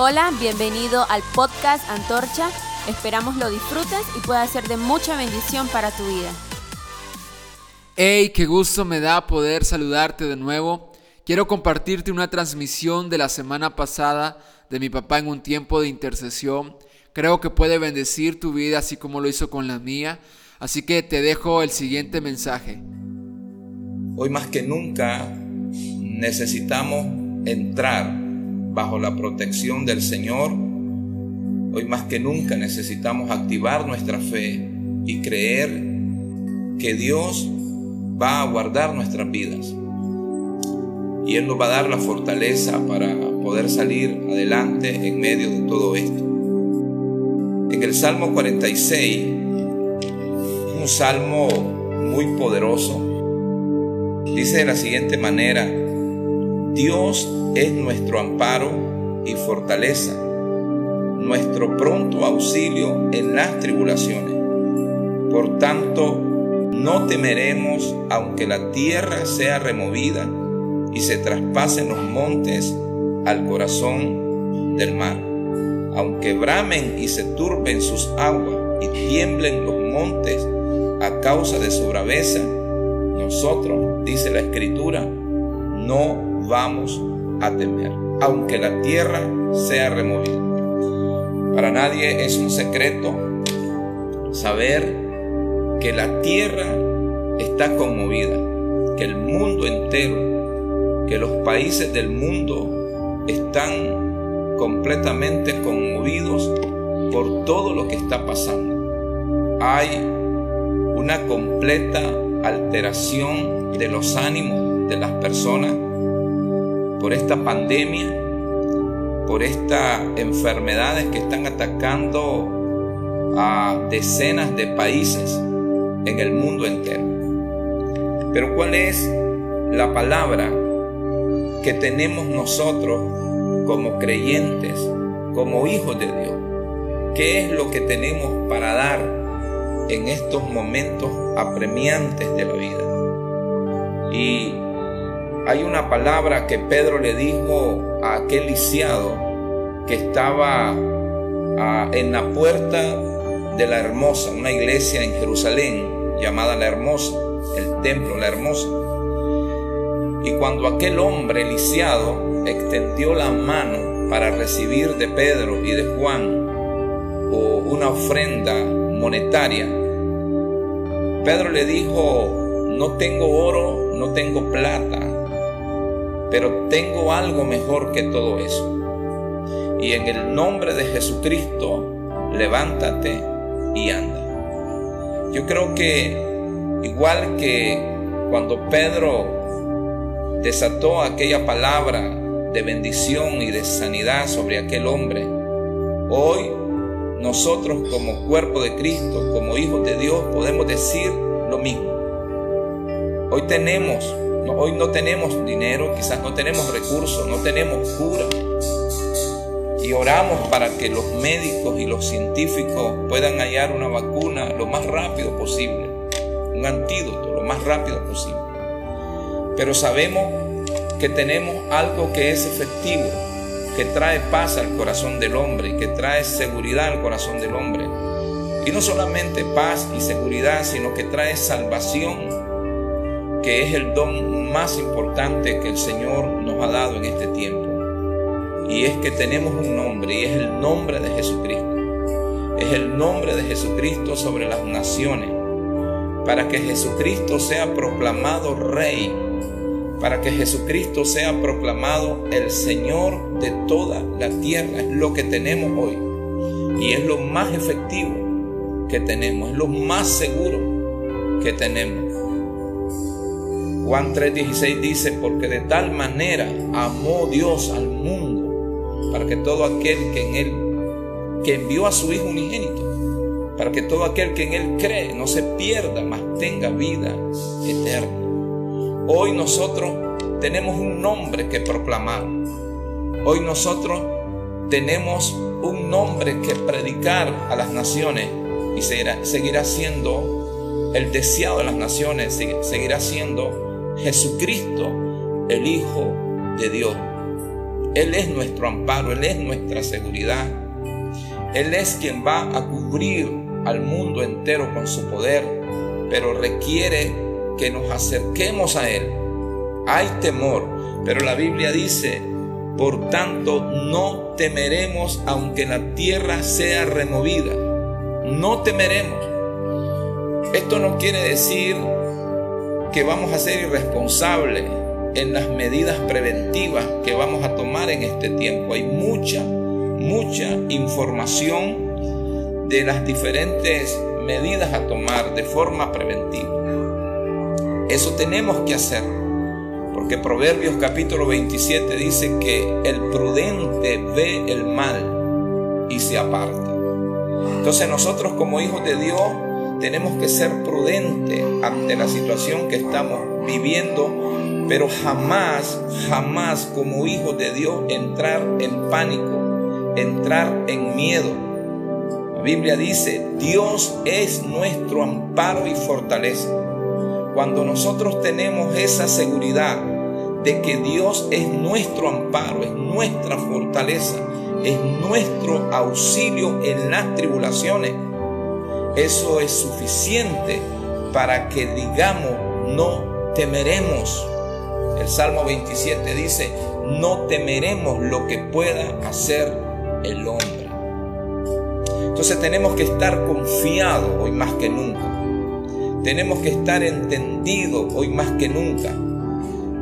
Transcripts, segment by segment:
Hola, bienvenido al podcast Antorcha. Esperamos lo disfrutes y pueda ser de mucha bendición para tu vida. Hey, qué gusto me da poder saludarte de nuevo. Quiero compartirte una transmisión de la semana pasada de mi papá en un tiempo de intercesión. Creo que puede bendecir tu vida así como lo hizo con la mía. Así que te dejo el siguiente mensaje. Hoy más que nunca necesitamos entrar bajo la protección del Señor, hoy más que nunca necesitamos activar nuestra fe y creer que Dios va a guardar nuestras vidas. Y Él nos va a dar la fortaleza para poder salir adelante en medio de todo esto. En el Salmo 46, un salmo muy poderoso, dice de la siguiente manera, Dios es nuestro amparo y fortaleza, nuestro pronto auxilio en las tribulaciones. Por tanto, no temeremos aunque la tierra sea removida y se traspasen los montes al corazón del mar, aunque bramen y se turben sus aguas y tiemblen los montes a causa de su braveza, nosotros, dice la escritura, no vamos a temer, aunque la tierra sea removida. Para nadie es un secreto saber que la tierra está conmovida, que el mundo entero, que los países del mundo están completamente conmovidos por todo lo que está pasando. Hay una completa alteración de los ánimos de las personas por esta pandemia, por estas enfermedades que están atacando a decenas de países en el mundo entero. Pero ¿cuál es la palabra que tenemos nosotros como creyentes, como hijos de Dios? ¿Qué es lo que tenemos para dar en estos momentos apremiantes de la vida? Y hay una palabra que Pedro le dijo a aquel lisiado que estaba ah, en la puerta de la hermosa, una iglesia en Jerusalén llamada la hermosa, el templo la hermosa. Y cuando aquel hombre lisiado extendió la mano para recibir de Pedro y de Juan una ofrenda monetaria, Pedro le dijo, no tengo oro, no tengo plata, pero tengo algo mejor que todo eso. Y en el nombre de Jesucristo, levántate y anda. Yo creo que igual que cuando Pedro desató aquella palabra de bendición y de sanidad sobre aquel hombre, hoy nosotros como cuerpo de Cristo, como hijos de Dios, podemos decir lo mismo. Hoy tenemos hoy no tenemos dinero, quizás no tenemos recursos, no tenemos cura. Y oramos para que los médicos y los científicos puedan hallar una vacuna lo más rápido posible, un antídoto lo más rápido posible. Pero sabemos que tenemos algo que es efectivo, que trae paz al corazón del hombre, que trae seguridad al corazón del hombre. Y no solamente paz y seguridad, sino que trae salvación que es el don más importante que el Señor nos ha dado en este tiempo. Y es que tenemos un nombre y es el nombre de Jesucristo. Es el nombre de Jesucristo sobre las naciones. Para que Jesucristo sea proclamado Rey. Para que Jesucristo sea proclamado el Señor de toda la tierra. Es lo que tenemos hoy. Y es lo más efectivo que tenemos. Es lo más seguro que tenemos. Juan 3:16 dice, porque de tal manera amó Dios al mundo, para que todo aquel que en él, que envió a su Hijo unigénito, para que todo aquel que en él cree no se pierda, mas tenga vida eterna. Hoy nosotros tenemos un nombre que proclamar. Hoy nosotros tenemos un nombre que predicar a las naciones y seguirá, siendo el deseado de las naciones, seguirá siendo Jesucristo, el Hijo de Dios. Él es nuestro amparo, Él es nuestra seguridad. Él es quien va a cubrir al mundo entero con su poder, pero requiere que nos acerquemos a Él. Hay temor, pero la Biblia dice, por tanto no temeremos aunque la tierra sea removida. No temeremos. Esto no quiere decir que vamos a ser irresponsables en las medidas preventivas que vamos a tomar en este tiempo. Hay mucha, mucha información de las diferentes medidas a tomar de forma preventiva. Eso tenemos que hacer, porque Proverbios capítulo 27 dice que el prudente ve el mal y se aparta. Entonces nosotros como hijos de Dios tenemos que ser prudentes ante la situación que estamos viviendo, pero jamás, jamás como hijos de Dios entrar en pánico, entrar en miedo. La Biblia dice, Dios es nuestro amparo y fortaleza. Cuando nosotros tenemos esa seguridad de que Dios es nuestro amparo, es nuestra fortaleza, es nuestro auxilio en las tribulaciones, eso es suficiente para que digamos, no temeremos. El Salmo 27 dice, no temeremos lo que pueda hacer el hombre. Entonces tenemos que estar confiados hoy más que nunca. Tenemos que estar entendidos hoy más que nunca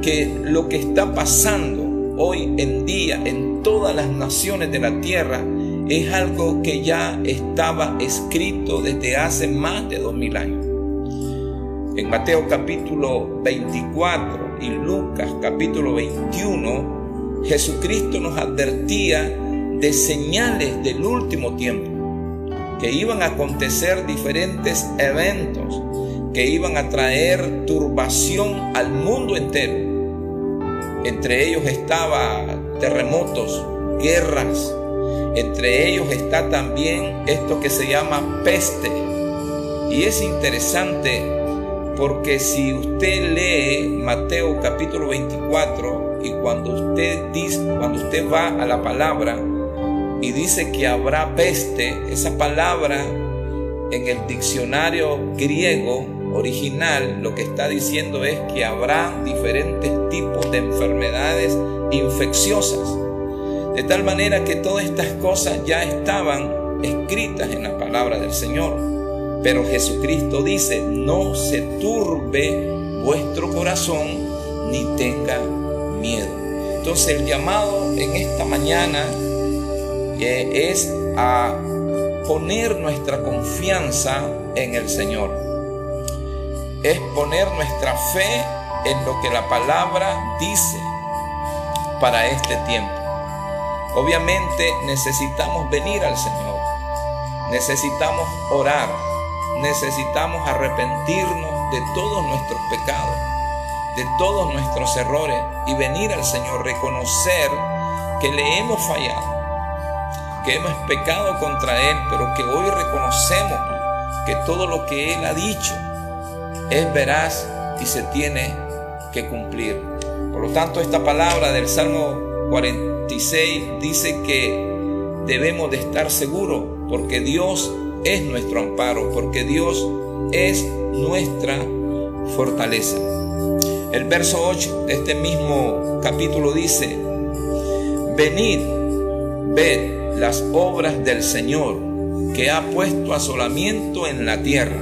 que lo que está pasando hoy en día en todas las naciones de la tierra es algo que ya estaba escrito desde hace más de dos mil años. En Mateo capítulo 24 y Lucas capítulo 21, Jesucristo nos advertía de señales del último tiempo, que iban a acontecer diferentes eventos que iban a traer turbación al mundo entero. Entre ellos estaba terremotos, guerras, entre ellos está también esto que se llama peste. Y es interesante porque si usted lee Mateo capítulo 24 y cuando usted dice, cuando usted va a la palabra y dice que habrá peste, esa palabra en el diccionario griego original lo que está diciendo es que habrá diferentes tipos de enfermedades infecciosas. De tal manera que todas estas cosas ya estaban escritas en la palabra del Señor. Pero Jesucristo dice, no se turbe vuestro corazón ni tenga miedo. Entonces el llamado en esta mañana eh, es a poner nuestra confianza en el Señor. Es poner nuestra fe en lo que la palabra dice para este tiempo. Obviamente necesitamos venir al Señor, necesitamos orar, necesitamos arrepentirnos de todos nuestros pecados, de todos nuestros errores y venir al Señor, reconocer que le hemos fallado, que hemos pecado contra Él, pero que hoy reconocemos que todo lo que Él ha dicho es veraz y se tiene que cumplir. Por lo tanto, esta palabra del Salmo 40 dice que debemos de estar seguros porque Dios es nuestro amparo, porque Dios es nuestra fortaleza. El verso 8 de este mismo capítulo dice, venid, ved las obras del Señor que ha puesto asolamiento en la tierra.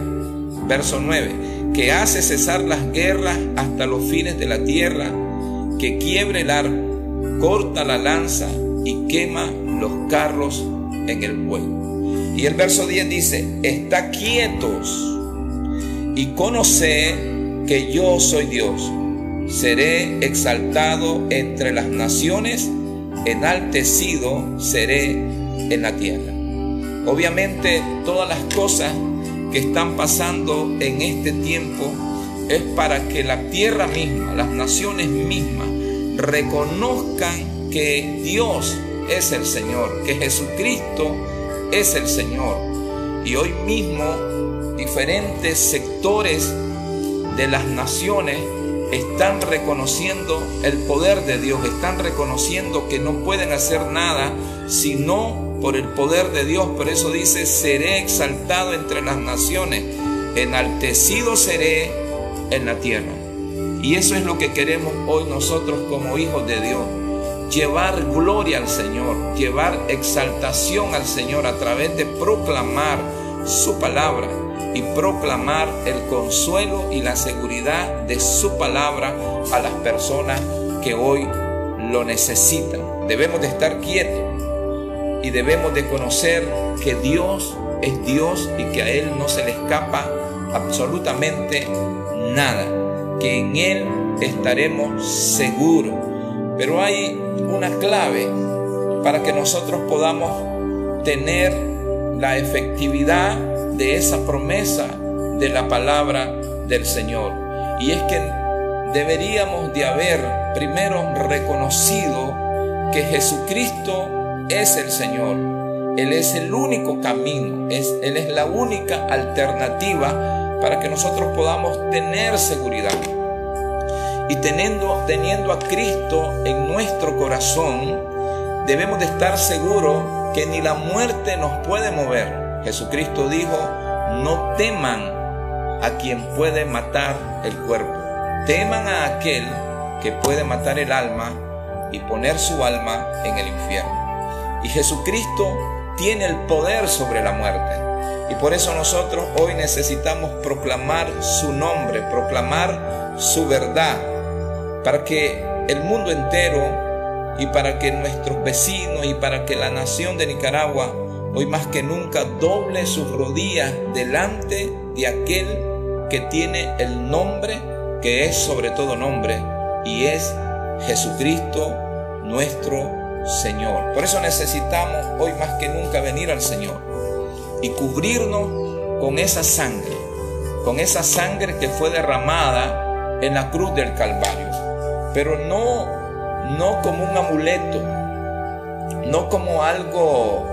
Verso 9, que hace cesar las guerras hasta los fines de la tierra, que quiebre el arco corta la lanza y quema los carros en el fuego. Y el verso 10 dice, está quietos y conoce que yo soy Dios. Seré exaltado entre las naciones, enaltecido seré en la tierra. Obviamente todas las cosas que están pasando en este tiempo es para que la tierra misma, las naciones mismas, reconozcan que Dios es el Señor, que Jesucristo es el Señor. Y hoy mismo diferentes sectores de las naciones están reconociendo el poder de Dios, están reconociendo que no pueden hacer nada sino por el poder de Dios. Por eso dice, seré exaltado entre las naciones, enaltecido seré en la tierra. Y eso es lo que queremos hoy nosotros como hijos de Dios. Llevar gloria al Señor, llevar exaltación al Señor a través de proclamar su palabra y proclamar el consuelo y la seguridad de su palabra a las personas que hoy lo necesitan. Debemos de estar quietos y debemos de conocer que Dios es Dios y que a Él no se le escapa absolutamente nada, que en Él estaremos seguros. Pero hay una clave para que nosotros podamos tener la efectividad de esa promesa de la palabra del Señor. Y es que deberíamos de haber primero reconocido que Jesucristo es el Señor. Él es el único camino, Él es la única alternativa para que nosotros podamos tener seguridad. Y teniendo, teniendo a Cristo en nuestro corazón, debemos de estar seguros que ni la muerte nos puede mover Jesucristo dijo, no teman a quien puede matar el cuerpo, teman a aquel que puede matar el alma y poner su alma en el infierno. Y Jesucristo tiene el poder sobre la muerte. Y por eso nosotros hoy necesitamos proclamar su nombre, proclamar su verdad, para que el mundo entero y para que nuestros vecinos y para que la nación de Nicaragua hoy más que nunca doble sus rodillas delante de aquel que tiene el nombre que es sobre todo nombre y es Jesucristo nuestro Señor. Por eso necesitamos hoy más que nunca venir al Señor y cubrirnos con esa sangre, con esa sangre que fue derramada en la cruz del Calvario, pero no no como un amuleto, no como algo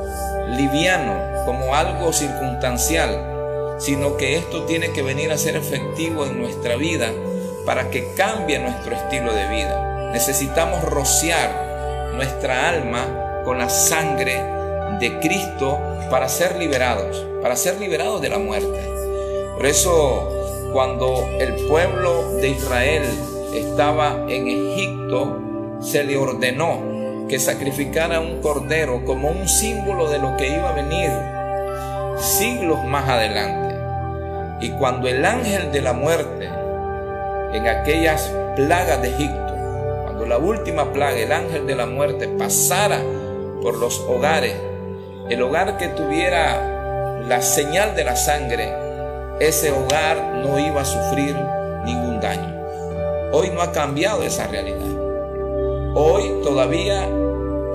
liviano, como algo circunstancial, sino que esto tiene que venir a ser efectivo en nuestra vida para que cambie nuestro estilo de vida. Necesitamos rociar nuestra alma con la sangre de Cristo para ser liberados, para ser liberados de la muerte. Por eso, cuando el pueblo de Israel estaba en Egipto, se le ordenó que sacrificara un cordero como un símbolo de lo que iba a venir siglos más adelante. Y cuando el ángel de la muerte, en aquellas plagas de Egipto, cuando la última plaga, el ángel de la muerte, pasara por los hogares, el hogar que tuviera la señal de la sangre, ese hogar no iba a sufrir ningún daño. Hoy no ha cambiado esa realidad. Hoy todavía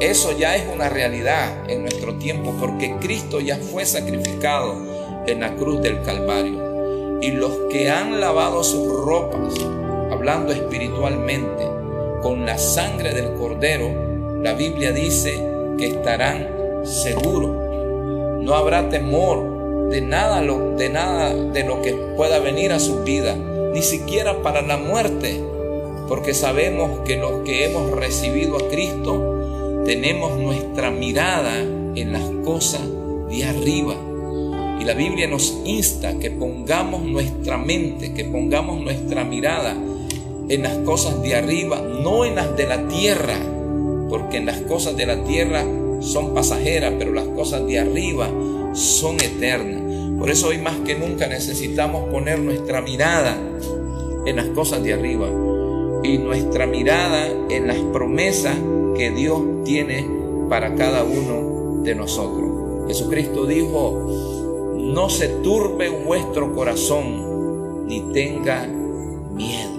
eso ya es una realidad en nuestro tiempo porque Cristo ya fue sacrificado en la cruz del Calvario. Y los que han lavado sus ropas, hablando espiritualmente, con la sangre del Cordero, la Biblia dice que estarán seguros. No habrá temor de nada, de nada de lo que pueda venir a su vida, ni siquiera para la muerte porque sabemos que los que hemos recibido a Cristo tenemos nuestra mirada en las cosas de arriba. Y la Biblia nos insta que pongamos nuestra mente, que pongamos nuestra mirada en las cosas de arriba, no en las de la tierra, porque en las cosas de la tierra son pasajeras, pero las cosas de arriba son eternas. Por eso hoy más que nunca necesitamos poner nuestra mirada en las cosas de arriba y nuestra mirada en las promesas que Dios tiene para cada uno de nosotros. Jesucristo dijo, no se turbe vuestro corazón ni tenga miedo.